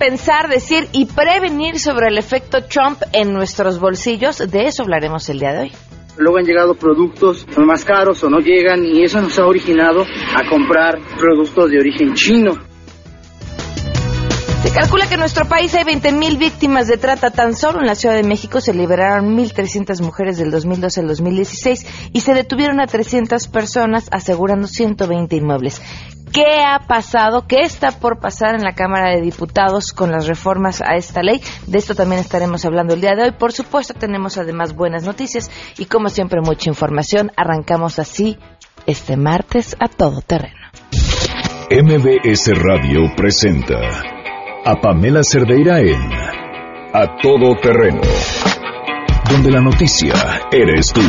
pensar, decir y prevenir sobre el efecto Trump en nuestros bolsillos. De eso hablaremos el día de hoy. Luego han llegado productos más caros o no llegan y eso nos ha originado a comprar productos de origen chino. Se calcula que en nuestro país hay 20.000 víctimas de trata. Tan solo en la Ciudad de México se liberaron 1.300 mujeres del 2012 al 2016 y se detuvieron a 300 personas asegurando 120 inmuebles. ¿Qué ha pasado? ¿Qué está por pasar en la Cámara de Diputados con las reformas a esta ley? De esto también estaremos hablando el día de hoy. Por supuesto, tenemos además buenas noticias y como siempre mucha información. Arrancamos así este martes a todo terreno. MBS Radio presenta a Pamela Cerdeira en A Todo Terreno, donde la noticia eres tú.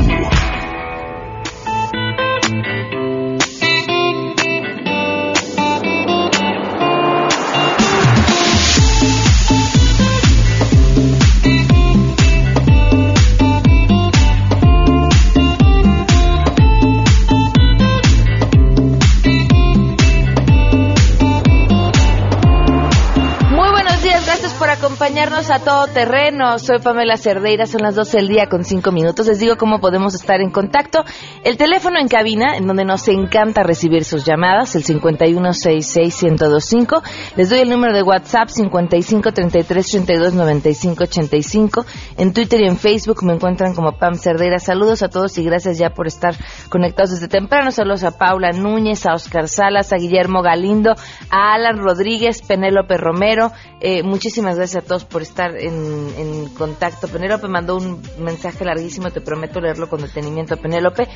A todo terreno. Soy Pamela Cerdeira, son las 12 del día con 5 minutos. Les digo cómo podemos estar en contacto. El teléfono en cabina, en donde nos encanta recibir sus llamadas, el 5166125. Les doy el número de WhatsApp 5533329585. En Twitter y en Facebook me encuentran como Pam Cerdeira. Saludos a todos y gracias ya por estar conectados desde temprano. Saludos a Paula Núñez, a Oscar Salas, a Guillermo Galindo, a Alan Rodríguez, Penélope Romero. Eh, muchísimas gracias a todos por estar en, contacto. Penélope mandó un mensaje larguísimo, te prometo leerlo con detenimiento, Penélope.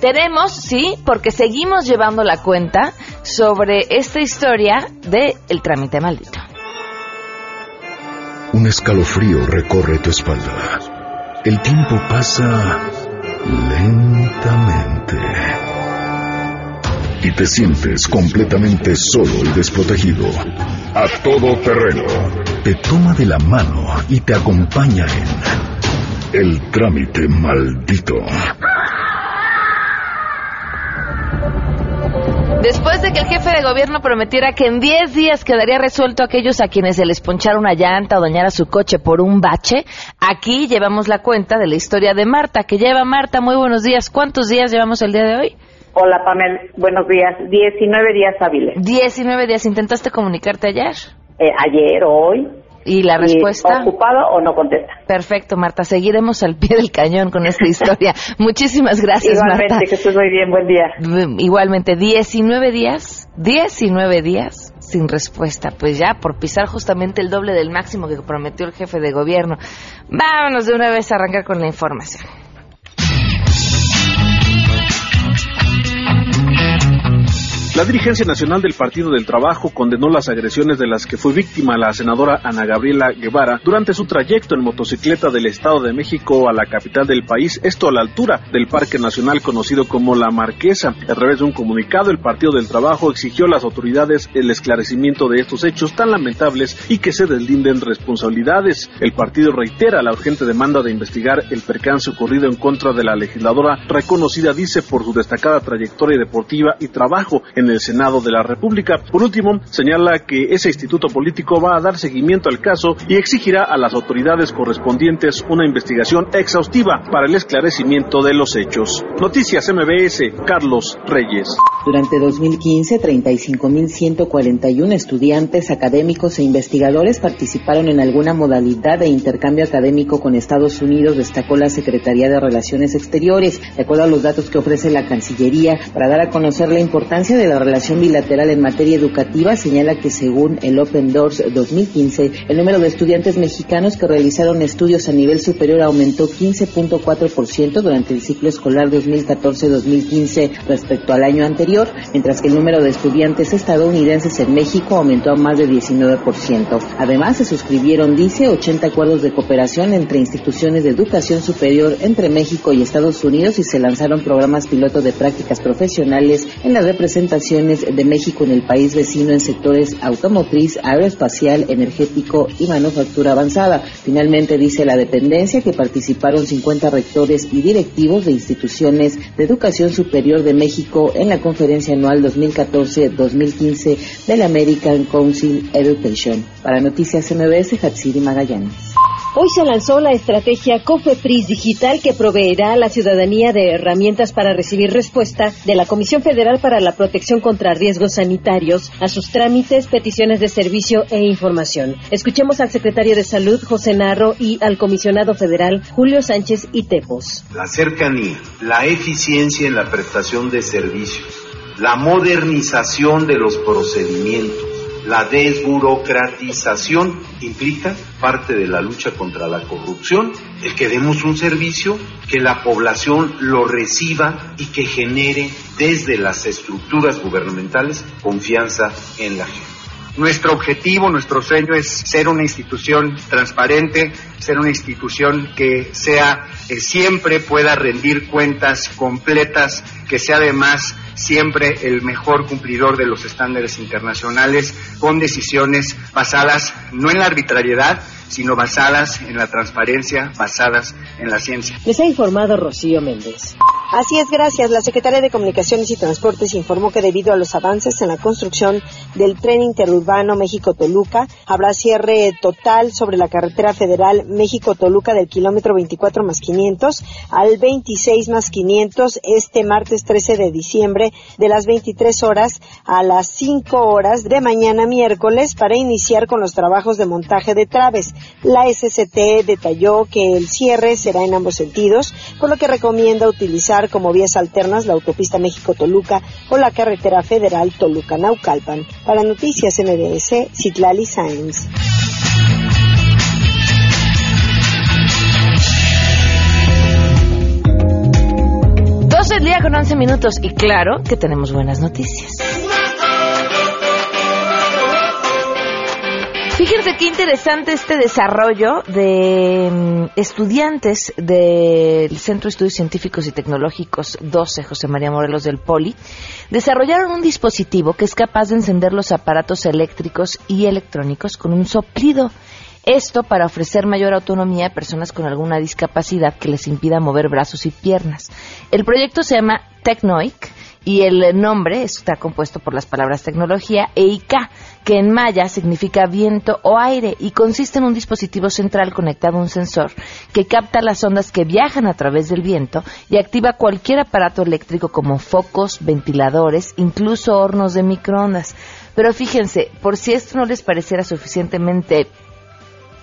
Tenemos, sí, porque seguimos llevando la cuenta sobre esta historia de el trámite maldito. Un escalofrío recorre tu espalda. El tiempo pasa lentamente. Y te sientes completamente solo y desprotegido. A todo terreno te toma de la mano y te acompaña en El Trámite Maldito. Después de que el jefe de gobierno prometiera que en 10 días quedaría resuelto aquellos a quienes se les ponchara una llanta o dañara su coche por un bache, aquí llevamos la cuenta de la historia de Marta, que lleva Marta. Muy buenos días. ¿Cuántos días llevamos el día de hoy? Hola, Pamela. Buenos días. 19 días hábiles. 19 días. ¿Intentaste comunicarte ayer? Eh, ayer, hoy. ¿Y la respuesta? ¿Ocupado o no contesta? Perfecto, Marta. Seguiremos al pie del cañón con esta historia. Muchísimas gracias, Igualmente, que estés muy bien. Buen día. Igualmente, 19 días, 19 días sin respuesta. Pues ya, por pisar justamente el doble del máximo que prometió el jefe de gobierno. Vámonos de una vez a arrancar con la información. La dirigencia nacional del Partido del Trabajo condenó las agresiones de las que fue víctima la senadora Ana Gabriela Guevara durante su trayecto en motocicleta del Estado de México a la capital del país, esto a la altura del Parque Nacional conocido como La Marquesa. A través de un comunicado, el Partido del Trabajo exigió a las autoridades el esclarecimiento de estos hechos tan lamentables y que se deslinden responsabilidades. El partido reitera la urgente demanda de investigar el percance ocurrido en contra de la legisladora reconocida, dice, por su destacada trayectoria deportiva y trabajo en el Senado de la República. Por último, señala que ese instituto político va a dar seguimiento al caso y exigirá a las autoridades correspondientes una investigación exhaustiva para el esclarecimiento de los hechos. Noticias MBS, Carlos Reyes. Durante 2015, 35.141 estudiantes, académicos e investigadores participaron en alguna modalidad de intercambio académico con Estados Unidos, destacó la Secretaría de Relaciones Exteriores. De acuerdo a los datos que ofrece la Cancillería, para dar a conocer la importancia de la relación bilateral en materia educativa, señala que según el Open Doors 2015, el número de estudiantes mexicanos que realizaron estudios a nivel superior aumentó 15.4% durante el ciclo escolar 2014-2015 respecto al año anterior mientras que el número de estudiantes estadounidenses en México aumentó a más de 19%. Además, se suscribieron, dice, 80 acuerdos de cooperación entre instituciones de educación superior entre México y Estados Unidos y se lanzaron programas piloto de prácticas profesionales en la representación de México en el país vecino en sectores automotriz, aeroespacial, energético y manufactura avanzada. Finalmente dice la dependencia que participaron 50 rectores y directivos de instituciones de educación superior de México en la conferencia anual 2014-2015 del American Council Education. Para Noticias MBS, Hatsiri Magallanes. Hoy se lanzó la estrategia COFEPRIS Digital que proveerá a la ciudadanía de herramientas para recibir respuesta de la Comisión Federal para la Protección contra Riesgos Sanitarios a sus trámites, peticiones de servicio e información. Escuchemos al secretario de Salud, José Narro, y al comisionado federal, Julio Sánchez y Tepos. La cercanía, la eficiencia en la prestación de servicios, la modernización de los procedimientos la desburocratización implica parte de la lucha contra la corrupción, el que demos un servicio, que la población lo reciba y que genere desde las estructuras gubernamentales confianza en la gente. Nuestro objetivo, nuestro sueño es ser una institución transparente, ser una institución que sea que siempre pueda rendir cuentas completas, que sea además siempre el mejor cumplidor de los estándares internacionales con decisiones basadas no en la arbitrariedad, sino basadas en la transparencia, basadas en la ciencia. Les ha informado Rocío Méndez. Así es, gracias. La Secretaría de Comunicaciones y Transportes informó que debido a los avances en la construcción del tren interurbano México-Toluca, habrá cierre total sobre la carretera federal México-Toluca del kilómetro 24 más 500 al 26 más 500 este martes 13 de diciembre de las 23 horas a las 5 horas de mañana miércoles para iniciar con los trabajos de montaje de traves. La SCT detalló que el cierre será en ambos sentidos, por lo que recomienda utilizar como vías alternas la autopista México-Toluca o la carretera federal Toluca-Naucalpan. Para Noticias MBS, Citlali Sáenz. del día con 11 minutos y claro que tenemos buenas noticias. Qué interesante este desarrollo de mm, estudiantes del Centro de Estudios Científicos y Tecnológicos 12, José María Morelos del Poli, desarrollaron un dispositivo que es capaz de encender los aparatos eléctricos y electrónicos con un soplido. Esto para ofrecer mayor autonomía a personas con alguna discapacidad que les impida mover brazos y piernas. El proyecto se llama Technoic y el nombre está compuesto por las palabras tecnología e IK, que en maya significa viento o aire y consiste en un dispositivo central conectado a un sensor que capta las ondas que viajan a través del viento y activa cualquier aparato eléctrico como focos, ventiladores, incluso hornos de microondas. Pero fíjense, por si esto no les pareciera suficientemente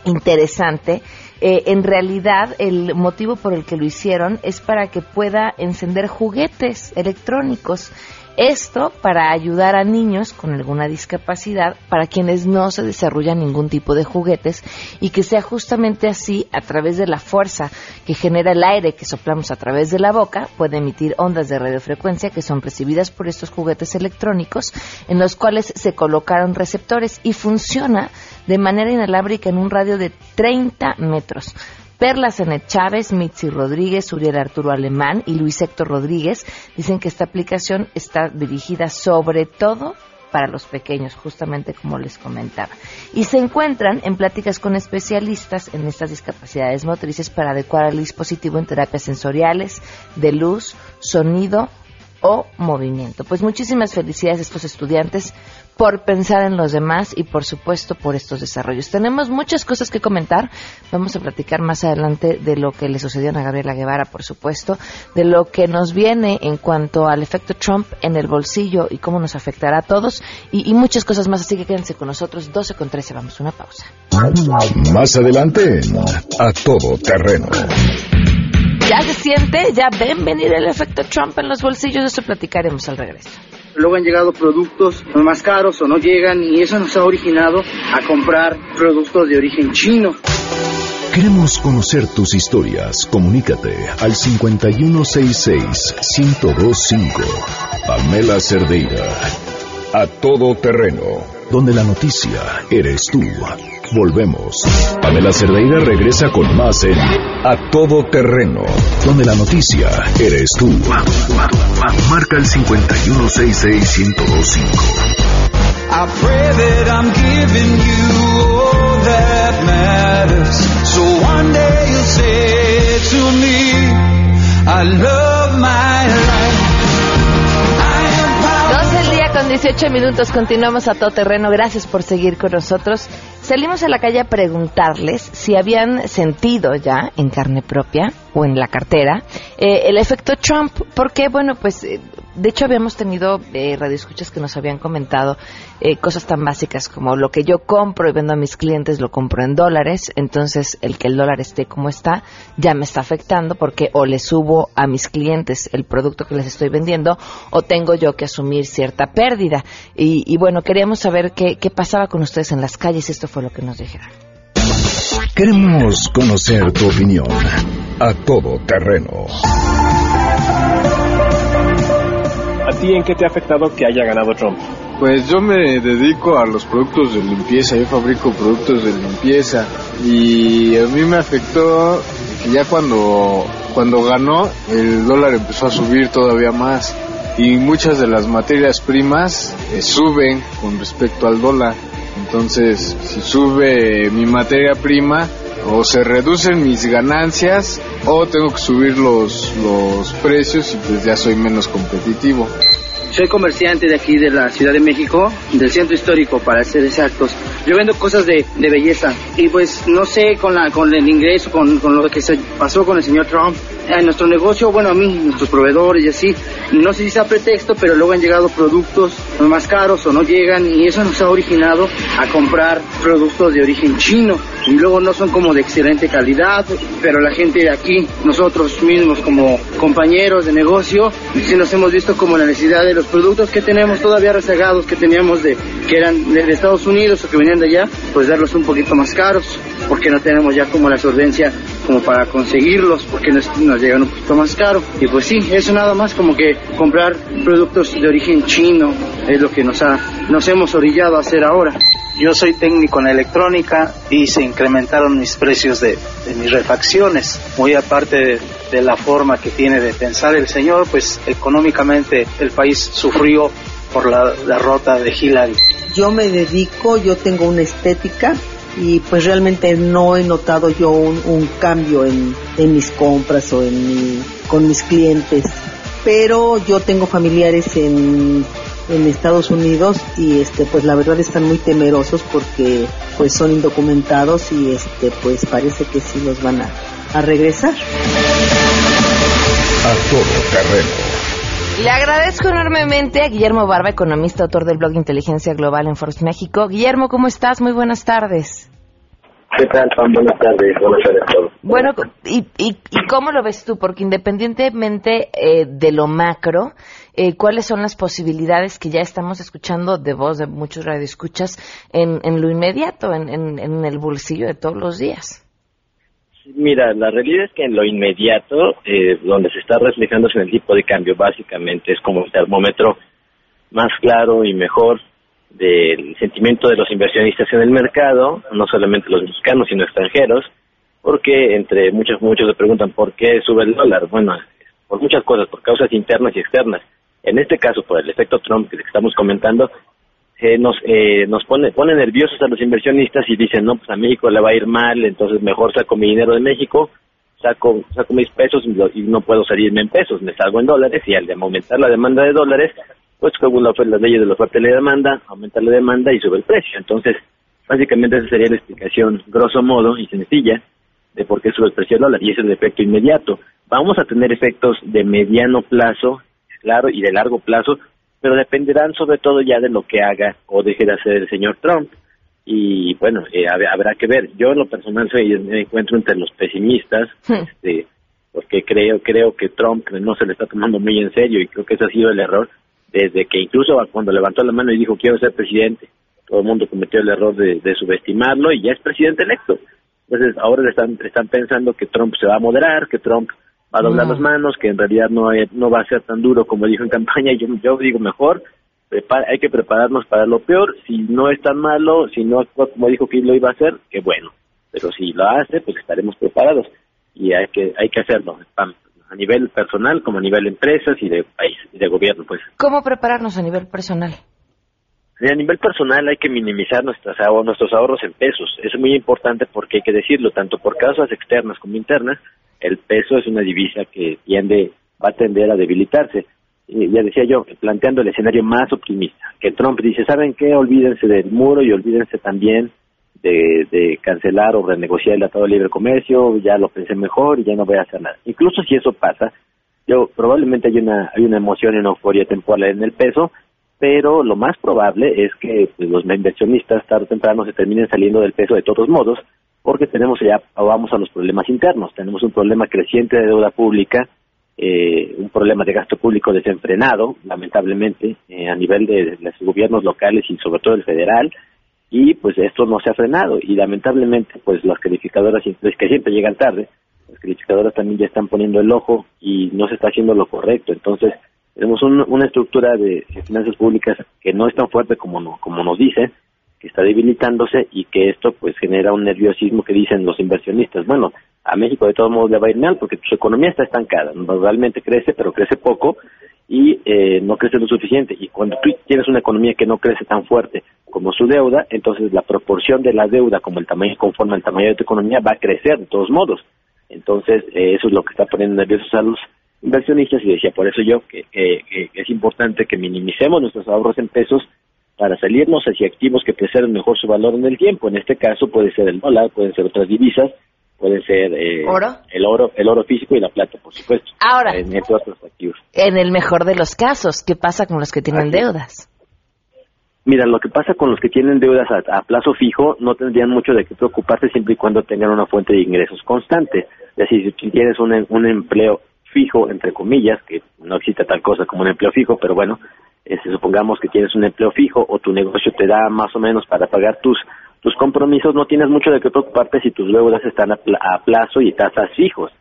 interesante. Eh, en realidad, el motivo por el que lo hicieron es para que pueda encender juguetes electrónicos. Esto para ayudar a niños con alguna discapacidad, para quienes no se desarrollan ningún tipo de juguetes y que sea justamente así, a través de la fuerza que genera el aire que soplamos a través de la boca, puede emitir ondas de radiofrecuencia que son percibidas por estos juguetes electrónicos en los cuales se colocaron receptores y funciona de manera inalábrica en un radio de 30 metros. Perla Zenet Chávez, Mitzi Rodríguez, Uriel Arturo Alemán y Luis Héctor Rodríguez dicen que esta aplicación está dirigida sobre todo para los pequeños, justamente como les comentaba. Y se encuentran en pláticas con especialistas en estas discapacidades motrices para adecuar el dispositivo en terapias sensoriales, de luz, sonido o movimiento. Pues muchísimas felicidades a estos estudiantes por pensar en los demás y por supuesto por estos desarrollos. Tenemos muchas cosas que comentar. Vamos a platicar más adelante de lo que le sucedió a Gabriela Guevara, por supuesto, de lo que nos viene en cuanto al efecto Trump en el bolsillo y cómo nos afectará a todos y, y muchas cosas más. Así que quédense con nosotros. 12 con 13, vamos a una pausa. Más adelante, a todo terreno ya se siente, ya ven venir el efecto Trump en los bolsillos, eso platicaremos al regreso. Luego han llegado productos más caros o no llegan y eso nos ha originado a comprar productos de origen chino. Queremos conocer tus historias. Comunícate al 5166-1025. Pamela Cerdeira. A todo terreno, donde la noticia eres tú. Volvemos. Pamela Cerdeira regresa con más en A todo terreno, donde la noticia eres tú. Marca el 5166125. I pray that I'm giving you all that matters. So one day you'll say to me, I love my life. Dos del día con 18 minutos, continuamos a todo terreno. Gracias por seguir con nosotros. Salimos a la calle a preguntarles si habían sentido ya en carne propia o en la cartera eh, el efecto Trump, porque bueno, pues eh, de hecho habíamos tenido eh, radioescuchas que nos habían comentado eh, cosas tan básicas como lo que yo compro y vendo a mis clientes lo compro en dólares, entonces el que el dólar esté como está ya me está afectando porque o le subo a mis clientes el producto que les estoy vendiendo o tengo yo que asumir cierta pérdida. Y, y bueno, queríamos saber qué, qué pasaba con ustedes en las calles, esto fue lo que nos dijeron. Queremos conocer tu opinión. A todo terreno. ¿A ti en qué te ha afectado que haya ganado Trump? Pues yo me dedico a los productos de limpieza, yo fabrico productos de limpieza y a mí me afectó que ya cuando, cuando ganó el dólar empezó a subir todavía más y muchas de las materias primas eh, suben con respecto al dólar. Entonces, si sube mi materia prima, o se reducen mis ganancias, o tengo que subir los, los precios y pues ya soy menos competitivo. Soy comerciante de aquí de la Ciudad de México, del centro histórico para ser exactos. Yo vendo cosas de, de belleza y pues no sé con, la, con el ingreso, con, con lo que se pasó con el señor Trump, en nuestro negocio, bueno, a mí, nuestros proveedores y así, no sé si sea pretexto, pero luego han llegado productos más caros o no llegan y eso nos ha originado a comprar productos de origen chino y luego no son como de excelente calidad, pero la gente de aquí, nosotros mismos como compañeros de negocio, sí nos hemos visto como la necesidad de los productos que tenemos todavía rezagados, que teníamos de, que eran de, Estados Unidos o que venían de allá, pues darlos un poquito más caros, porque no tenemos ya como la solvencia como para conseguirlos, porque nos, nos llegan un poquito más caro. Y pues sí, eso nada más como que comprar productos de origen chino es lo que nos, ha, nos hemos orillado a hacer ahora. Yo soy técnico en electrónica y se incrementaron mis precios de, de mis refacciones. Muy aparte de, la forma que tiene de pensar el señor, pues económicamente el país sufrió por la derrota de Hillary. Yo me dedico, yo tengo una estética y pues realmente no he notado yo un, un cambio en, en, mis compras o en mi, con mis clientes. Pero yo tengo familiares en en Estados Unidos y este pues la verdad están muy temerosos porque pues son indocumentados y este pues parece que sí los van a, a regresar. A todo terreno. Le agradezco enormemente a Guillermo Barba, economista, autor del blog Inteligencia Global en Forbes México. Guillermo, ¿cómo estás? Muy buenas tardes. ¿Qué tal, Juan? Buenas tardes. Buenas tardes a todos. Bueno, ¿y, y, y cómo lo ves tú? Porque independientemente eh, de lo macro, eh, ¿cuáles son las posibilidades que ya estamos escuchando de voz de muchos radioescuchas en, lo inmediato, en el bolsillo de todos los días? Mira, la realidad es que en lo inmediato, eh, donde se está reflejándose en el tipo de cambio, básicamente es como el termómetro más claro y mejor del sentimiento de los inversionistas en el mercado, no solamente los mexicanos, sino extranjeros, porque entre muchos, muchos se preguntan por qué sube el dólar. Bueno, por muchas cosas, por causas internas y externas. En este caso, por el efecto Trump que estamos comentando, eh, nos eh, nos pone pone nerviosos a los inversionistas y dicen no pues a México le va a ir mal entonces mejor saco mi dinero de México saco saco mis pesos y no puedo salirme en pesos me salgo en dólares y al aumentar la demanda de dólares pues según la, las leyes de la oferta y la demanda aumenta la demanda y sube el precio. Entonces básicamente esa sería la explicación grosso modo y sencilla de por qué sube el precio del dólar y ese es el efecto inmediato. Vamos a tener efectos de mediano plazo claro y de largo plazo pero dependerán sobre todo ya de lo que haga o deje de hacer el señor Trump. Y bueno, eh, habrá que ver. Yo en lo personal soy, me encuentro entre los pesimistas, este, porque creo creo que Trump no se le está tomando muy en serio y creo que ese ha sido el error desde que incluso cuando levantó la mano y dijo quiero ser presidente, todo el mundo cometió el error de, de subestimarlo y ya es presidente electo. Entonces ahora están, están pensando que Trump se va a moderar, que Trump va a doblar No. las manos, que en realidad no, no va a ser tan duro como dijo en campaña. Yo, yo digo mejor, prepara- hay que prepararnos para lo peor. Si no es tan malo, si no actúa como dijo que lo iba a hacer, qué bueno. Pero si lo hace, pues estaremos preparados y hay que hay que hacerlo a nivel personal como a nivel de empresas y de país y de gobierno, pues. ¿Cómo prepararnos a nivel personal? A nivel personal hay que minimizar nuestras ahor- nuestros ahorros en pesos. Eso es muy importante porque hay que decirlo, tanto por causas externas como internas, el peso es una divisa que tiende, va a tender a debilitarse. Y ya decía yo, planteando el escenario más optimista, que Trump dice, ¿saben qué? Olvídense del muro y olvídense también de, de cancelar o renegociar el Tratado de Libre Comercio, ya lo pensé mejor y ya no voy a hacer nada. Incluso si eso pasa, yo probablemente hay una, hay una emoción y una euforia temporal en el peso, pero lo más probable es que pues, los inversionistas tarde o temprano se terminen saliendo del peso de todos modos, porque tenemos ya, vamos a los problemas internos, tenemos un problema creciente de deuda pública, eh, un problema de gasto público desenfrenado, lamentablemente, eh, a nivel de los gobiernos locales y sobre todo el federal, y pues esto no se ha frenado. Y lamentablemente pues las calificadoras que siempre llegan tarde las calificadoras también ya están poniendo el ojo y no se está haciendo lo correcto. Entonces tenemos un- una estructura de finanzas públicas que no es tan fuerte como como nos dicen que está debilitándose y que esto pues genera un nerviosismo que dicen los inversionistas bueno a México de todos modos le va a ir mal porque su economía está estancada realmente crece pero crece poco y eh, no crece lo suficiente. Y cuando tú tienes una economía que no crece tan fuerte como su deuda, entonces la proporción de la deuda como el tamaño conforme al tamaño de tu economía va a crecer de todos modos. Entonces eh, eso es lo que está poniendo nerviosos a los inversionistas y decía por eso yo que, que es importante que minimicemos nuestros ahorros en pesos para salirnos hacia activos que preserven mejor su valor en el tiempo. En este caso puede ser el dólar, pueden ser otras divisas, pueden ser eh, ¿Oro? el oro, el oro físico y la plata, por supuesto. Ahora. En otros activos. En el mejor de los casos, ¿qué pasa con los que tienen deudas? Mira, lo que pasa con los que tienen deudas a, a plazo fijo no tendrían mucho de qué preocuparse siempre y cuando tengan una fuente de ingresos constante. Es decir, si tienes un, un empleo fijo, entre comillas, que no existe tal cosa como un empleo fijo, pero bueno, este, supongamos que tienes un empleo fijo o tu negocio te da más o menos para pagar tus tus compromisos, no tienes mucho de qué preocuparte si tus deudas están a, pla- a plazo y tasas fijos.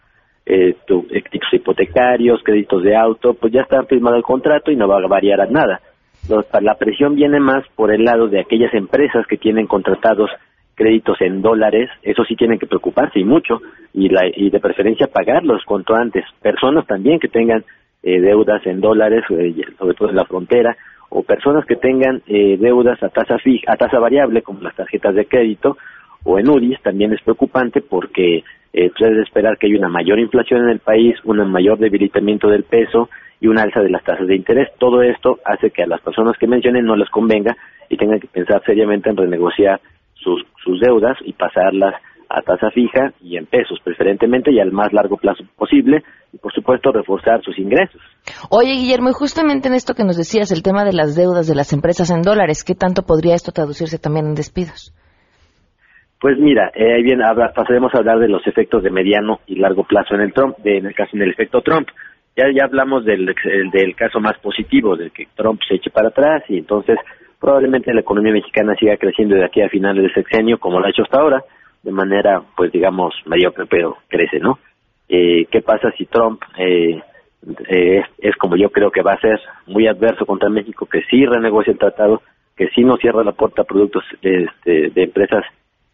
Eh, tu, eh, hipotecarios, créditos de auto, pues ya está firmado el contrato y no va a variar a nada. Lo- La presión viene más por el lado de aquellas empresas que tienen contratados créditos en dólares, eso sí tienen que preocuparse y mucho, y, la, y de preferencia pagarlos cuanto antes. Personas también que tengan eh, deudas en dólares, eh, sobre todo en la frontera, o personas que tengan eh, deudas a tasa fija, a tasa variable, como las tarjetas de crédito, o en UDIs, también es preocupante porque eh, debes esperar que haya una mayor inflación en el país, un mayor debilitamiento del peso y una alza de las tasas de interés. Todo esto hace que a las personas que mencionen no les convenga y tengan que pensar seriamente en renegociar sus, sus deudas y pasarlas a tasa fija y en pesos preferentemente y al más largo plazo posible y por supuesto reforzar sus ingresos. Oye, Guillermo, y justamente en esto que nos decías, el tema de las deudas de las empresas en dólares, ¿qué tanto podría esto traducirse también en despidos? Pues mira, eh, ahí bien habla- pasaremos a hablar de los efectos de mediano y largo plazo en el Trump, de- en el caso en el efecto Trump. Ya ya hablamos del, el- del caso más positivo, de que Trump se eche para atrás y entonces probablemente la economía mexicana siga creciendo de aquí a finales del sexenio como lo ha hecho hasta ahora, de manera, pues digamos, mediocre, pero crece, ¿no? Eh, ¿Qué pasa si Trump eh, eh, es, como yo creo que va a ser, muy adverso contra México, que sí renegocia el tratado, que sí no cierra la puerta a productos este, de empresas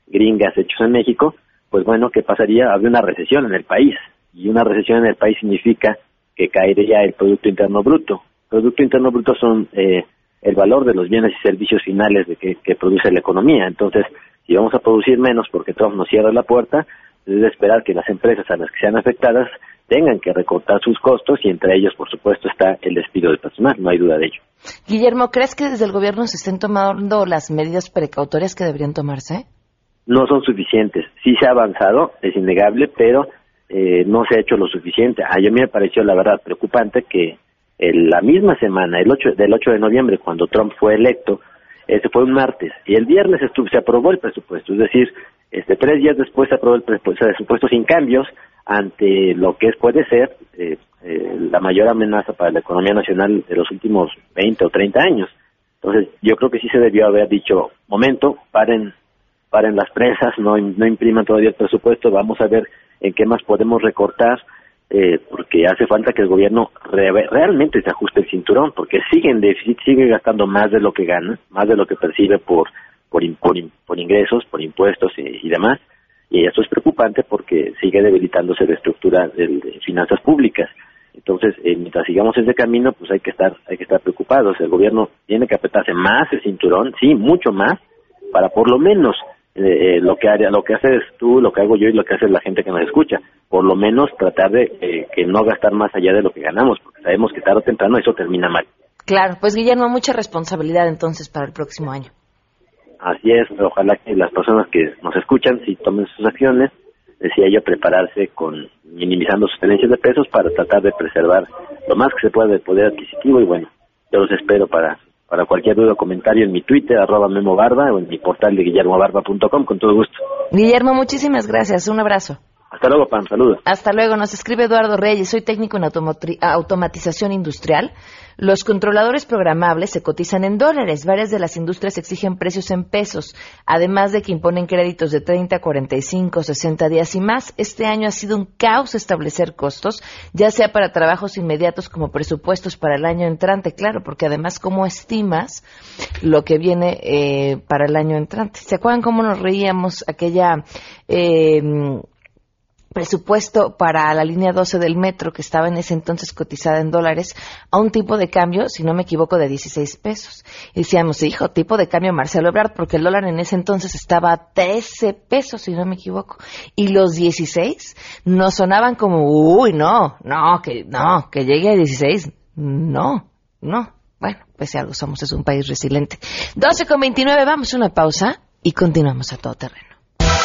gringas hechos en México, pues bueno, ¿qué pasaría? Habría una recesión en el país. Y una recesión en el país significa que caería el Producto Interno Bruto. Producto Interno Bruto son eh, el valor de los bienes y servicios finales de que produce la economía. Entonces, si vamos a producir menos porque Trump nos cierra la puerta, es de esperar que las empresas a las que sean afectadas tengan que recortar sus costos y entre ellos, por supuesto, está el despido de personal, no hay duda de ello. Guillermo, ¿crees que desde el gobierno se estén tomando las medidas precautorias que deberían tomarse? no son suficientes. Sí se ha avanzado, es innegable, pero eh, no se ha hecho lo suficiente. A mí me pareció, la verdad, preocupante que en la misma semana, el 8, del 8 de noviembre, cuando Trump fue electo, este fue un martes, y el viernes se aprobó el presupuesto, es decir, este tres días después se aprobó el presupuesto, sin cambios ante lo que puede ser eh, eh, la mayor amenaza para la economía nacional de los últimos 20 o 30 años. Entonces, yo creo que sí se debió haber dicho, momento, paren paren las presas, no, no impriman todavía el presupuesto, vamos a ver en qué más podemos recortar eh, porque hace falta que el gobierno re- realmente se ajuste el cinturón, porque sigue en déficit, sigue gastando más de lo que gana, más de lo que percibe por por, in- por, por ingresos, por impuestos y, demás, y eso es preocupante porque sigue debilitándose la estructura de, de finanzas públicas. Entonces, eh, mientras sigamos ese camino, pues hay que estar hay que estar preocupados. El gobierno tiene que apretarse más el cinturón, sí, mucho más, para por lo menos eh, eh, lo que haría, lo que haces tú, lo que hago yo y lo que hace la gente que nos escucha, por lo menos tratar de eh, que no gastar más allá de lo que ganamos, porque sabemos que tarde o temprano eso termina mal. Claro, pues Guillermo, mucha responsabilidad entonces para el próximo año. Así es, ojalá que las personas que nos escuchan, si tomen sus acciones, decía yo, prepararse con minimizando sus tenencias de pesos para tratar de preservar lo más que se pueda del poder adquisitivo y bueno, yo los espero para para cualquier duda o comentario en mi Twitter, arroba Memo Barba, o en mi portal de guillermobarba.com, con todo gusto. Guillermo, muchísimas gracias. Un abrazo. Hasta luego, Pam, saludos. Hasta luego. Nos escribe Eduardo Reyes. Soy técnico en automatización industrial. Los controladores programables se cotizan en dólares. Varias de las industrias exigen precios en pesos, además de que imponen créditos de 30, 45, 60 días y más. Este año ha sido un caos establecer costos, ya sea para trabajos inmediatos como presupuestos para el año entrante, claro, porque además cómo estimas lo que viene eh, para el año entrante. ¿Se acuerdan cómo nos reíamos aquella eh, presupuesto para la línea 12 del metro, que estaba en ese entonces cotizada en dólares, a un tipo de cambio, si no me equivoco, de 16 pesos. Y decíamos, hijo, tipo de cambio Marcelo Ebrard, porque el dólar en ese entonces estaba a 13 pesos, si no me equivoco. Y los 16 nos sonaban como, uy, no, no, que, no, que llegue a 16. No, no. Bueno, pues si algo somos, es un país resiliente. 12 con 29, vamos a una pausa y continuamos a todo terreno.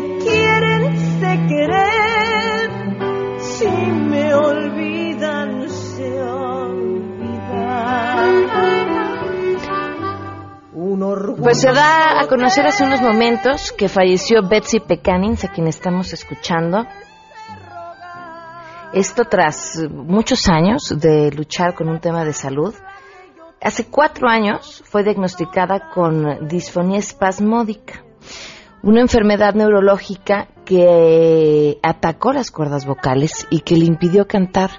Me quieren, querer. Si me olvidan. Pues se da a conocer hace unos momentos que falleció Betsy Pecanins, a quien estamos escuchando. Esto tras muchos años de luchar con un tema de salud. Hace cuatro años fue diagnosticada con disfonía espasmódica, una enfermedad neurológica que atacó las cuerdas vocales y que le impidió cantar.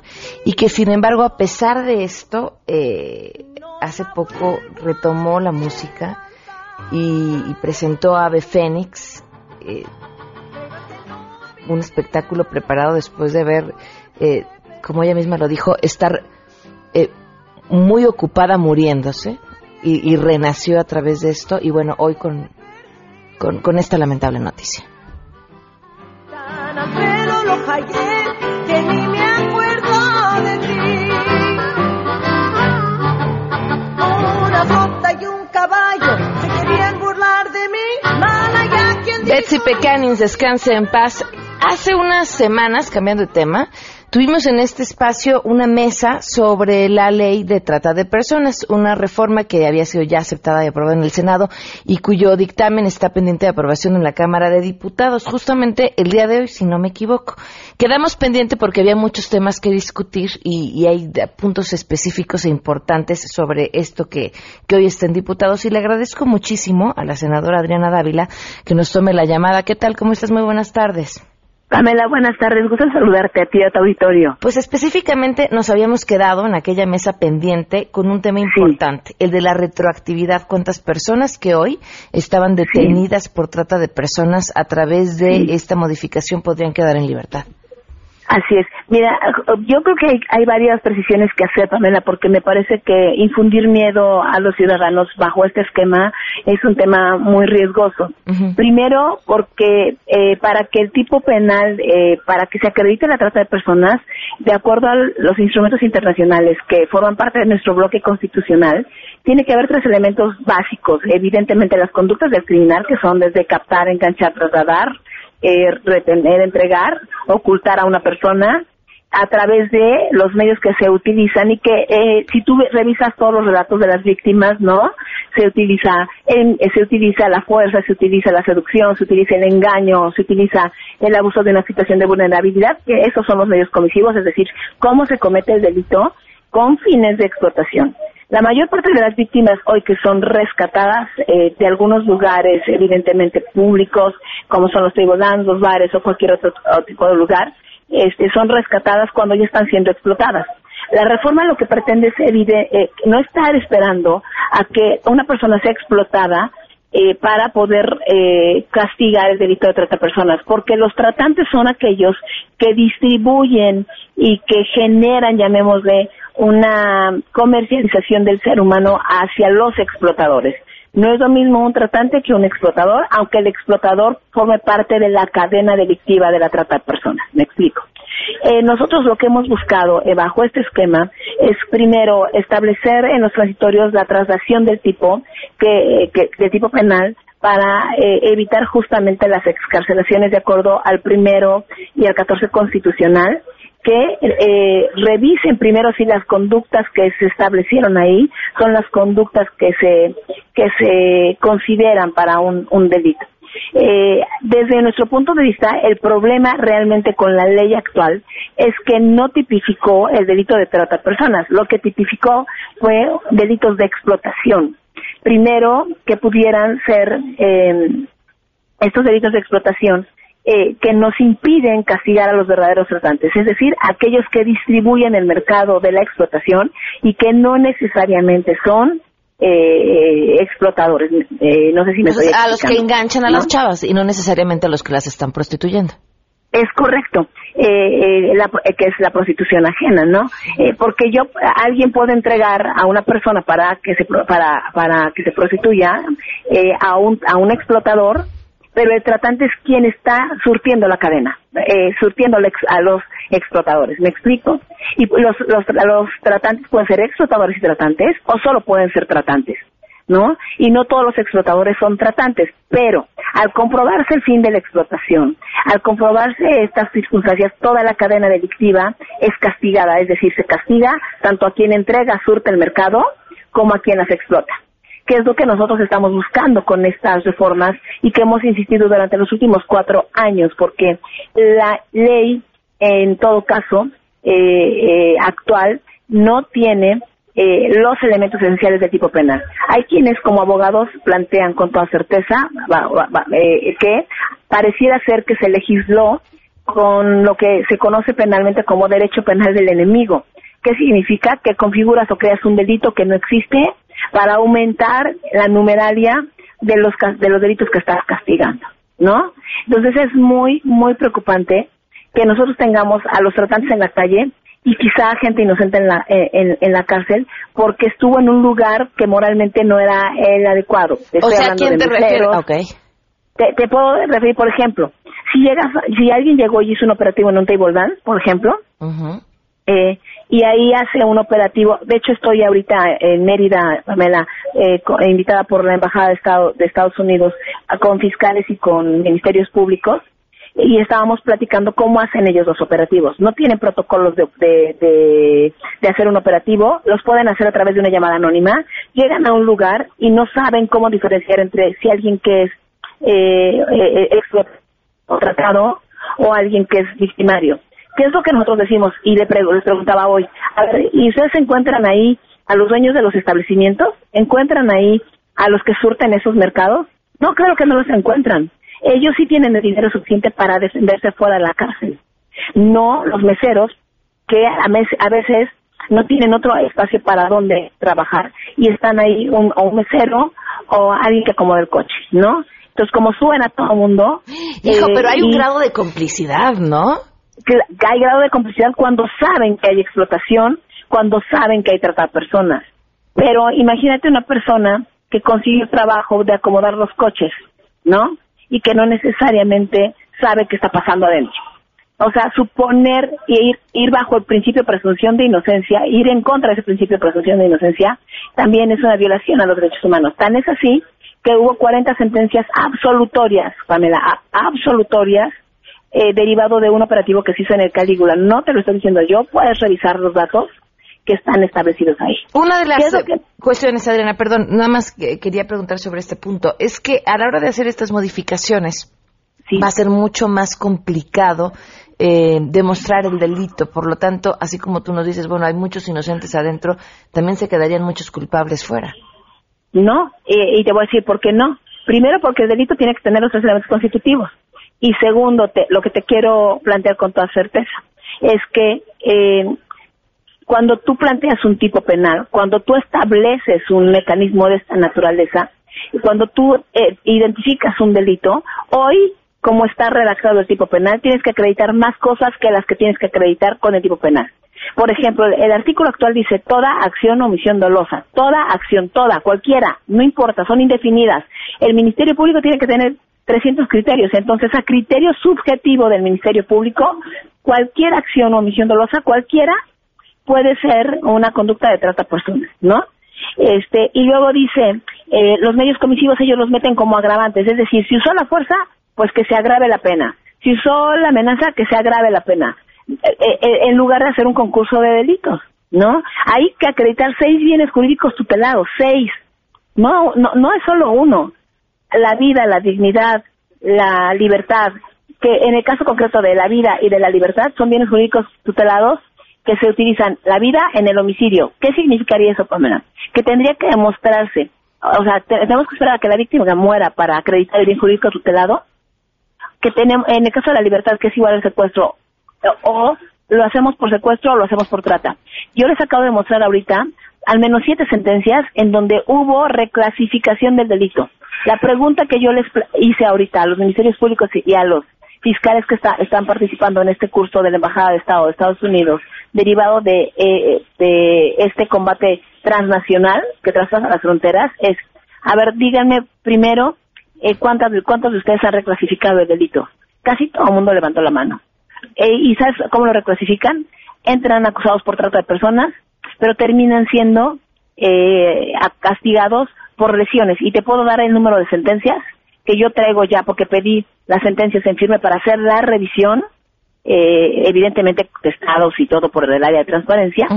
Y que sin embargo a pesar de esto eh, hace poco retomó la música y, y presentó a Ave Fénix, eh, un espectáculo preparado después de ver, eh, como ella misma lo dijo, estar eh, muy ocupada muriéndose y, y renació a través de esto. Y bueno, hoy con, con, con esta lamentable noticia. Betsy Pecanins, descanse en paz. Hace unas semanas, cambiando de tema, tuvimos en este espacio una mesa sobre la ley de trata de personas, una reforma que había sido ya aceptada y aprobada en el Senado y cuyo dictamen está pendiente de aprobación en la Cámara de Diputados, justamente el día de hoy, si no me equivoco. Quedamos pendiente porque había muchos temas que discutir y, y hay puntos específicos e importantes sobre esto que, que hoy está en diputados y le agradezco muchísimo a la senadora Adriana Dávila que nos tome la llamada. ¿Qué tal? ¿Cómo estás? Muy buenas tardes. Pamela, buenas tardes. Gusto saludarte a ti y a tu auditorio. Pues específicamente nos habíamos quedado en aquella mesa pendiente con un tema importante, el de la retroactividad. ¿Cuántas personas que hoy estaban detenidas por trata de personas a través de esta modificación podrían quedar en libertad? Así es. Mira, yo creo que hay, hay, varias precisiones que hacer, Pamela, porque me parece que infundir miedo a los ciudadanos bajo este esquema es un tema muy riesgoso. Primero, porque eh, para que el tipo penal, eh, para que se acredite la trata de personas, de acuerdo a los instrumentos internacionales que forman parte de nuestro bloque constitucional, tiene que haber tres elementos básicos. Evidentemente, las conductas del criminal, que son desde captar, enganchar, trasladar, eh, retener, entregar, ocultar a una persona a través de los medios que se utilizan y que eh, si tú revisas todos los relatos de las víctimas, ¿no? Se utiliza en, se utiliza la fuerza, se utiliza la seducción, se utiliza el engaño, se utiliza el abuso de una situación de vulnerabilidad, que esos son los medios comisivos, es decir, cómo se comete el delito con fines de explotación. La mayor parte de las víctimas hoy que son rescatadas eh, de algunos lugares, evidentemente públicos, como son los tribulantes, los bares o cualquier otro, tipo de lugar, este, son rescatadas cuando ya están siendo explotadas. La reforma lo que pretende es eh, no estar esperando a que una persona sea explotada eh, para poder eh, castigar el delito de trata de personas, porque los tratantes son aquellos que distribuyen y que generan, llamémosle, una comercialización del ser humano hacia los explotadores. No es lo mismo un tratante que un explotador, aunque el explotador forme parte de la cadena delictiva de la trata de personas. Me explico. Eh, nosotros lo que hemos buscado eh, bajo este esquema es primero establecer en los transitorios la traslación del tipo que, de tipo penal para eh, evitar justamente las excarcelaciones de acuerdo al primero y al catorce constitucional que eh, revisen primero si las conductas que se establecieron ahí son las conductas que se que se consideran para un delito. Eh, desde nuestro punto de vista, el problema realmente con la ley actual es que no tipificó el delito de trata de personas. Lo que tipificó fue delitos de explotación. Primero, que pudieran ser eh, estos delitos de explotación eh, que nos impiden castigar a los verdaderos tratantes, es decir, aquellos que distribuyen el mercado de la explotación y que no necesariamente son eh, explotadores. Eh, no sé si me A los que enganchan a las chavas y no necesariamente a los que las están prostituyendo. Es correcto, eh, la, que es la prostitución ajena, ¿no? porque yo alguien puede entregar a una persona para que se para para que se prostituya a un a un explotador pero el tratante es quien está surtiendo la cadena, eh, surtiendo a los explotadores. ¿Me explico? Y los, los, los tratantes pueden ser explotadores y tratantes o solo pueden ser tratantes. ¿no? Y no todos los explotadores son tratantes, pero al comprobarse el fin de la explotación, al comprobarse estas circunstancias, toda la cadena delictiva es castigada, es decir, se castiga tanto a quien entrega, surte el mercado, como a quien las explota que es lo que nosotros estamos buscando con estas reformas y que hemos insistido durante los últimos cuatro años, porque la ley, en todo caso, eh, eh, actual, no tiene eh, los elementos esenciales del tipo penal. Hay quienes como abogados plantean con toda certeza que pareciera ser que se legisló con lo que se conoce penalmente como derecho penal del enemigo. ¿Qué significa? Que configuras o creas un delito que no existe para aumentar la numeralia de los de los delitos que estás castigando, ¿no? Entonces es muy muy preocupante que nosotros tengamos a los tratantes en la calle y quizá gente inocente en la eh, en, la cárcel porque estuvo en un lugar que moralmente no era el adecuado. o sea, ¿quién te refieres? Okay. Te, puedo referir, por ejemplo, si llegas, si alguien llegó y hizo un operativo en un table dance, por ejemplo, eh, y ahí hace un operativo. De hecho, estoy ahorita en Mérida, Pamela, eh, invitada por la Embajada de, Estado, de Estados Unidos con fiscales y con ministerios públicos. y estábamos platicando cómo hacen ellos los operativos. No tienen protocolos de, de, de, hacer un operativo, los pueden hacer a través de una llamada anónima, llegan a un lugar y no saben cómo diferenciar entre si alguien que es eh, eh, o tratado o alguien que es victimario. ¿Qué es lo que nosotros decimos? Y le les preguntaba hoy, a ver, ¿y ustedes encuentran ahí a los dueños de los establecimientos? ¿Encuentran ahí a los que surten esos mercados? No, claro que no los encuentran. Ellos sí tienen el dinero suficiente para defenderse fuera de la cárcel. No los meseros, que a, veces no tienen otro espacio para donde trabajar y están ahí un, o un mesero o alguien que acomoda el coche, ¿no? Entonces, como suben a todo el mundo... Hijo, eh, pero hay un grado de complicidad, ¿no? Hay grado de complicidad cuando saben que hay explotación, cuando saben que hay trata de personas. Pero imagínate una persona que consigue trabajo de acomodar los coches, ¿no? Y que no necesariamente sabe qué está pasando adentro. O sea, suponer y ir, ir bajo el principio de presunción de inocencia, ir en contra de ese principio de presunción de inocencia, también es una violación a los derechos humanos. Tan es así que hubo 40 sentencias absolutorias, Pamela, absolutorias, eh, derivado de un operativo que se hizo en el Calígula. No te lo estoy diciendo yo, puedes revisar los datos que están establecidos ahí. Una de ¿Qué las cuestiones, Adriana, perdón, nada más que quería preguntar sobre este punto, es que a la hora de hacer estas modificaciones va a ser mucho más complicado eh, demostrar el delito. Por lo tanto, así como tú nos dices, bueno, hay muchos inocentes adentro, también se quedarían muchos culpables fuera. No, eh, y te voy a decir por qué no. Primero, porque el delito tiene que tener los tres elementos constitutivos. Y segundo, te- lo que te quiero plantear con toda certeza es que eh, cuando tú planteas un tipo penal, cuando tú estableces un mecanismo de esta naturaleza, y cuando tú eh, identificas un delito, hoy, como está redactado el tipo penal, tienes que acreditar más cosas que las que tienes que acreditar con el tipo penal. Por ejemplo, el artículo actual dice toda acción o omisión dolosa, toda acción, toda, cualquiera, no importa, son indefinidas. El Ministerio Público tiene que tener 300 criterios, entonces a criterio subjetivo del Ministerio Público, cualquier acción o omisión dolosa, cualquiera puede ser una conducta de trata de personas, ¿no? Este, y luego dice, eh, los medios comisivos ellos los meten como agravantes, es decir, si usó la fuerza, pues que se agrave la pena. Si usó la amenaza, que se agrave la pena. Eh, eh, en lugar de hacer un concurso de delitos, ¿no? Hay que acreditar seis bienes jurídicos tutelados, seis. No, no, no es solo uno. La vida, la dignidad, la libertad, que en el caso concreto de la vida y de la libertad son bienes jurídicos tutelados que se utilizan la vida en el homicidio. ¿Qué significaría eso, Pamela? Que tendría que demostrarse, o sea, te- tenemos que esperar a que la víctima muera para acreditar el bien jurídico tutelado, que tenemos, en el caso de la libertad, que es igual al secuestro, o lo hacemos por secuestro o lo hacemos por trata. Yo les acabo de mostrar ahorita al menos siete sentencias en donde hubo reclasificación del delito. La pregunta que yo les hice ahorita a los ministerios públicos y a los fiscales que está- están participando en este curso de la Embajada de Estado de Estados Unidos, derivado de, eh, de este combate transnacional que traspasa las fronteras, es, a ver, díganme primero eh, cuántas, cuántos de ustedes han reclasificado el delito. Casi todo el mundo levantó la mano. Eh, ¿Y sabes cómo lo reclasifican? Entran acusados por trata de personas, pero terminan siendo eh, castigados por lesiones. Y te puedo dar el número de sentencias que yo traigo ya porque pedí las sentencias en firme para hacer la revisión, eh, evidentemente testados y todo por el área de transparencia,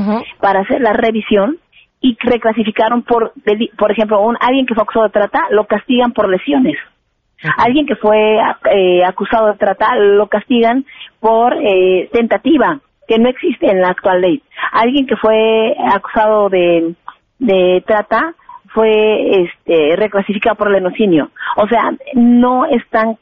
para hacer la revisión y reclasificaron por, por ejemplo, un, alguien que fue acusado de trata, lo castigan por lesiones. Alguien que fue eh, acusado de trata, lo castigan por eh, tentativa, que no existe en la actual ley. Alguien que fue acusado de, de trata fue este, reclasificado por lenocinio. O sea, no están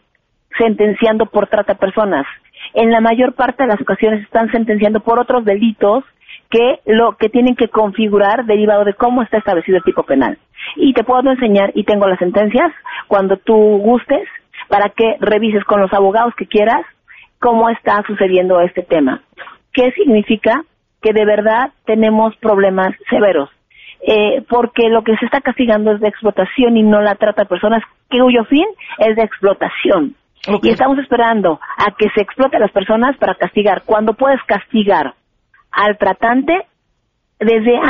sentenciando por trata personas. En la mayor parte de las ocasiones están sentenciando por otros delitos que lo que tienen que configurar derivado de cómo está establecido el tipo penal. Y te puedo enseñar, y tengo las sentencias, cuando tú gustes, para que revises con los abogados que quieras cómo está sucediendo este tema. ¿Qué significa? Que de verdad tenemos problemas severos. Eh, porque lo que se está castigando es de explotación y no la trata de personas cuyo fin es de explotación. Y estamos esperando a que se explote a las personas para castigar. Cuando puedes castigar al tratante, desde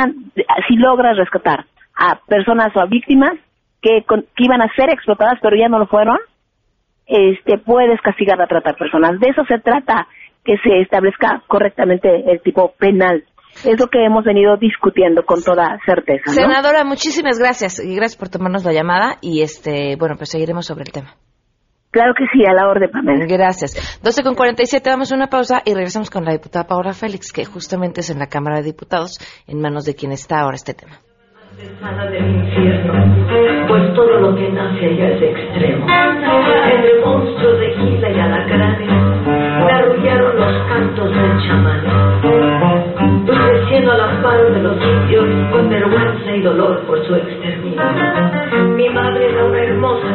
si logras rescatar a personas o a víctimas que, con- que iban a ser explotadas pero ya no lo fueron, este, puedes castigar a tratar personas. De eso se trata, que se establezca correctamente el tipo penal. Es lo que hemos venido discutiendo con toda certeza. ¿no? Senadora, muchísimas gracias y gracias por tomarnos la llamada y este, bueno, pues seguiremos sobre el tema. Claro que sí, a la orden, Pamela. Gracias. 12 con 47, damos una pausa y regresamos con la diputada Paola Félix, que justamente es en la Cámara de Diputados, en manos de quien está ahora este tema. Del infierno, pues todo lo que nace allá es extremo. Entre monstruos de gila y alacranes, arrullaron los cantos del chamán. Mi madre una hermosa.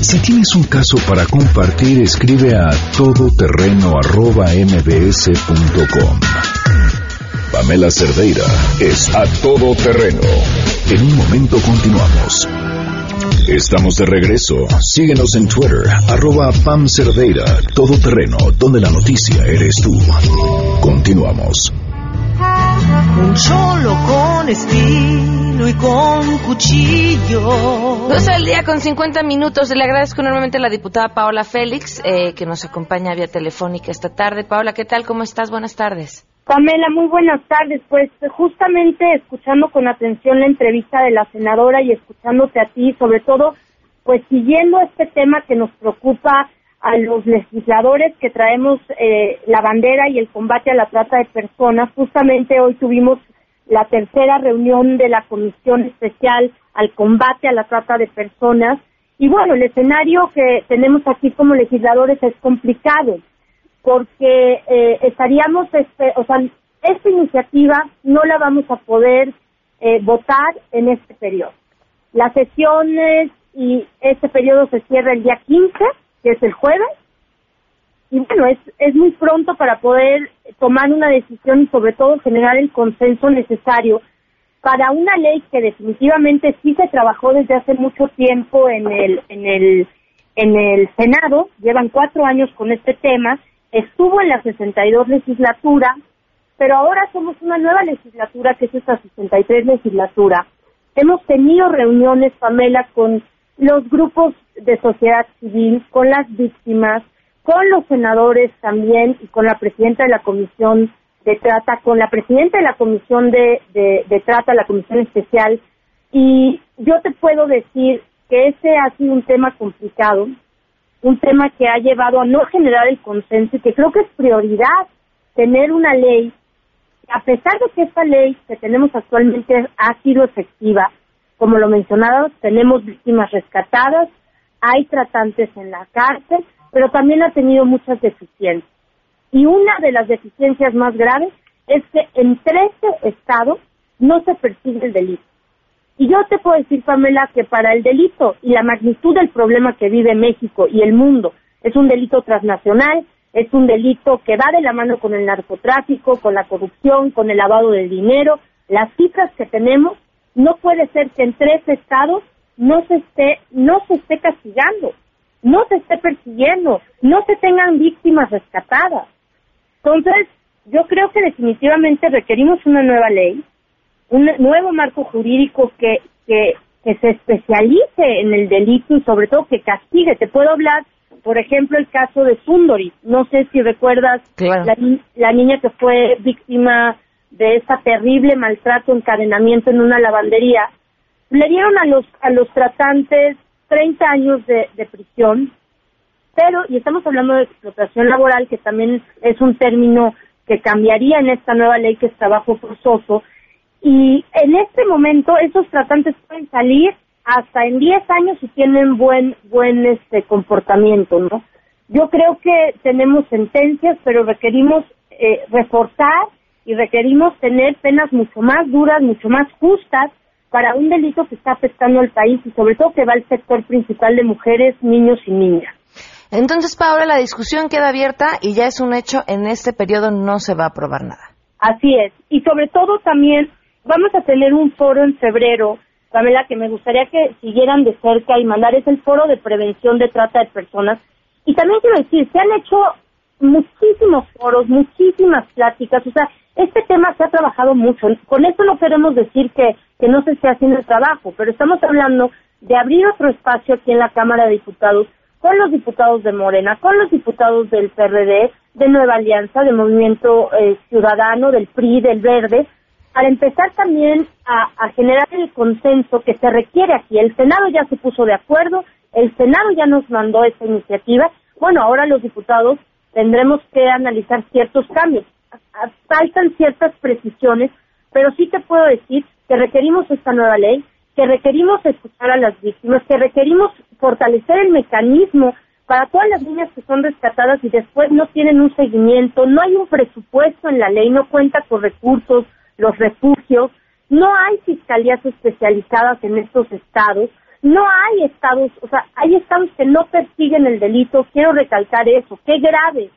Si tienes un caso para compartir, escribe a todoterreno.mbs.com. Pamela Cerdeira es a todo terreno. En un momento continuamos. Estamos de regreso. Síguenos en Twitter, arroba Pam Cerdeira, todo terreno, donde la noticia eres tú. Continuamos. Un cholo con estilo y con cuchillo. 12 al día con 50 minutos. Le agradezco enormemente a la diputada Paola Félix, eh, que nos acompaña vía telefónica esta tarde. Paola, ¿qué tal? ¿Cómo estás? Buenas tardes. Pamela, muy buenas tardes. Pues justamente escuchando con atención la entrevista de la senadora y escuchándote a ti, sobre todo, pues siguiendo este tema que nos preocupa a los legisladores que traemos eh, la bandera y el combate a la trata de personas. Justamente hoy tuvimos la tercera reunión de la Comisión Especial al Combate a la Trata de Personas. Y bueno, el escenario que tenemos aquí como legisladores es complicado porque eh, estaríamos, este, o sea, esta iniciativa no la vamos a poder eh, votar en este periodo. Las sesiones y este periodo se cierra el día 15, que es el jueves, y bueno, es, es muy pronto para poder tomar una decisión y sobre todo generar el consenso necesario para una ley que definitivamente sí se trabajó desde hace mucho tiempo en el, en el, en el Senado, llevan cuatro años con este tema, estuvo en la 62 legislatura, pero ahora somos una nueva legislatura que es esta 63 legislatura. Hemos tenido reuniones, Pamela, con los grupos de sociedad civil, con las víctimas, con los senadores también y con la presidenta de la Comisión de Trata, con la presidenta de la Comisión de, de, de Trata, la Comisión Especial. Y yo te puedo decir que ese ha sido un tema complicado, un tema que ha llevado a no generar el consenso y que creo que es prioridad tener una ley, a pesar de que esta ley que tenemos actualmente ha sido efectiva, como lo mencionaba, tenemos víctimas rescatadas, hay tratantes en la cárcel, pero también ha tenido muchas deficiencias. Y una de las deficiencias más graves es que en 13 estados no se persigue el delito. Y yo te puedo decir, Pamela, que para el delito y la magnitud del problema que vive México y el mundo, es un delito transnacional, es un delito que va de la mano con el narcotráfico, con la corrupción, con el lavado del dinero. Las cifras que tenemos, no puede ser que en tres estados no se esté, no se esté castigando, no se esté persiguiendo, no se tengan víctimas rescatadas. Entonces, yo creo que definitivamente requerimos una nueva ley, un nuevo marco jurídico que, que, que se especialice en el delito y sobre todo que castigue. Te puedo hablar, por ejemplo, el caso de Sundori. No sé si recuerdas Claro. la, la niña que fue víctima de esta terrible maltrato, encadenamiento en una lavandería. Le dieron a los, a los tratantes 30 años de, de prisión, pero, y estamos hablando de explotación laboral, que también es un término que cambiaría en esta nueva ley que es trabajo forzoso, y en este momento esos tratantes pueden salir hasta en 10 años si tienen buen buen este comportamiento, ¿no? Yo creo que tenemos sentencias, pero requerimos eh, reforzar y requerimos tener penas mucho más duras, mucho más justas para un delito que está afectando al país y sobre todo que va al sector principal de mujeres, niños y niñas. Entonces, Paola, la discusión queda abierta y ya es un hecho, en este periodo no se va a aprobar nada. Así es. Y sobre todo también vamos a tener un foro en febrero, Pamela, que me gustaría que siguieran de cerca y mandar, es el foro de prevención de trata de personas. Y también quiero decir, se han hecho muchísimos foros, muchísimas pláticas, o sea, este tema se ha trabajado mucho. Con esto no queremos decir que, que no se esté haciendo el trabajo, pero estamos hablando de abrir otro espacio aquí en la Cámara de Diputados con los diputados de Morena, con los diputados del PRD, de Nueva Alianza, de Movimiento eh, Ciudadano, del PRI, del Verde, para empezar también a, generar el consenso que se requiere aquí. El Senado ya se puso de acuerdo, el Senado ya nos mandó esta iniciativa. Bueno, ahora los diputados tendremos que analizar ciertos cambios. Faltan ciertas precisiones, pero sí te puedo decir que requerimos esta nueva ley, que requerimos escuchar a las víctimas, que requerimos fortalecer el mecanismo para todas las niñas que son rescatadas y después no tienen un seguimiento, no hay un presupuesto en la ley, no cuenta con recursos, los refugios, no hay fiscalías especializadas en estos estados, no hay estados, o sea, hay estados que no persiguen el delito, quiero recalcar eso, qué grave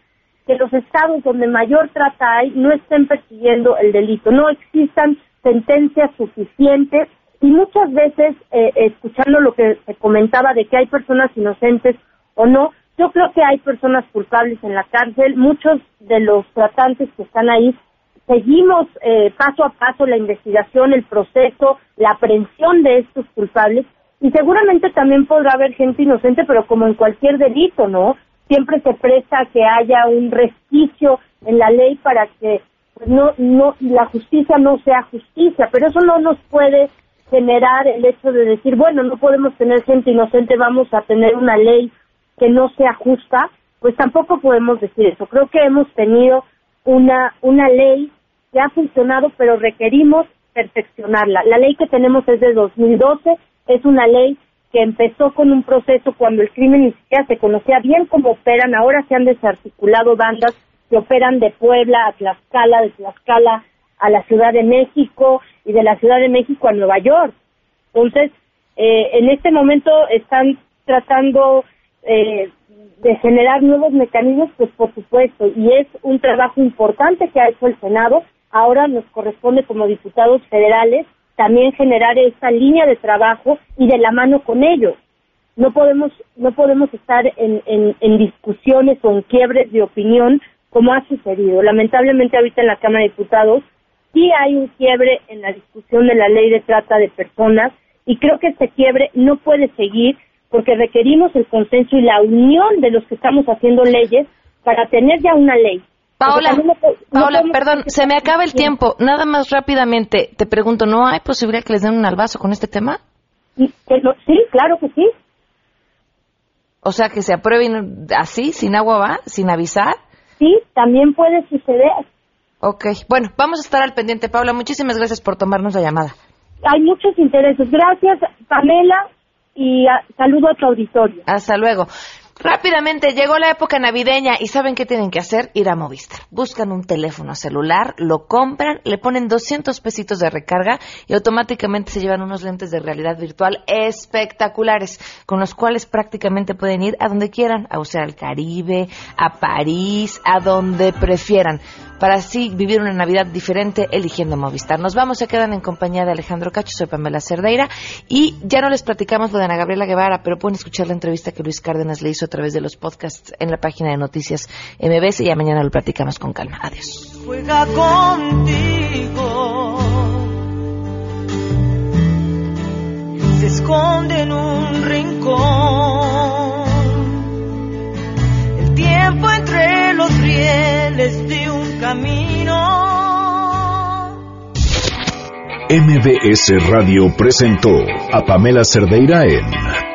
que los estados donde mayor trata hay no estén persiguiendo el delito, no existan sentencias suficientes y muchas veces, eh, escuchando lo que se comentaba de que hay personas inocentes o no, yo creo que hay personas culpables en la cárcel, muchos de los tratantes que están ahí seguimos eh, paso a paso la investigación, el proceso, la aprehensión de estos culpables y seguramente también podrá haber gente inocente, pero como en cualquier delito, ¿no? Siempre se presta que haya un resquicio en la ley para que pues, no, no, la justicia no sea justicia, pero eso no nos puede generar el hecho de decir, bueno, no podemos tener gente inocente, vamos a tener una ley que no sea justa, pues tampoco podemos decir eso. Creo que hemos tenido una, una ley que ha funcionado, pero requerimos perfeccionarla. La ley que tenemos es de 2012, es una ley que empezó con un proceso cuando el crimen ni siquiera se conocía bien cómo operan, ahora se han desarticulado bandas que operan de Puebla a Tlaxcala, de Tlaxcala a la Ciudad de México y de la Ciudad de México a Nueva York. Entonces, eh, en este momento están tratando eh, de generar nuevos mecanismos, pues por supuesto, y es un trabajo importante que ha hecho el Senado. Ahora nos corresponde como diputados federales también generar esa línea de trabajo y de la mano con ellos. No podemos, no podemos estar en, en, en discusiones o en quiebres de opinión como ha sucedido. Lamentablemente ahorita en la Cámara de Diputados sí hay un quiebre en la discusión de la ley de trata de personas y creo que este quiebre no puede seguir porque requerimos el consenso y la unión de los que estamos haciendo leyes para tener ya una ley. Paola, Paola, perdón, se me acaba el tiempo. Nada más rápidamente, te pregunto, ¿no hay posibilidad que les den un albazo con este tema? Sí, claro que sí. O sea, que se aprueben así, sin agua va, sin avisar. Sí, también puede suceder. Ok, bueno, vamos a estar al pendiente, Paula. Muchísimas gracias por tomarnos la llamada. Hay muchos intereses. Gracias, Pamela, y saludo a tu auditorio. Hasta luego. Rápidamente llegó la época navideña y ¿saben qué tienen que hacer? Ir a Movistar. Buscan un teléfono celular, lo compran, le ponen 200 pesitos de recarga y automáticamente se llevan unos lentes de realidad virtual espectaculares con los cuales prácticamente pueden ir a donde quieran, a usar al Caribe, a París, a donde prefieran para así vivir una Navidad diferente eligiendo Movistar. Nos vamos, se quedan en compañía de Alejandro Cacho, soy Pamela Cerdeira y ya no les platicamos lo de Ana Gabriela Guevara, pero pueden escuchar la entrevista que Luis Cárdenas le hizo a través de los podcasts en la página de Noticias MBS y ya mañana lo platicamos con calma. Adiós. Juega contigo. Se esconde en un rincón. El tiempo entre los rieles de un camino. MBS Radio presentó a Pamela Cerdeira en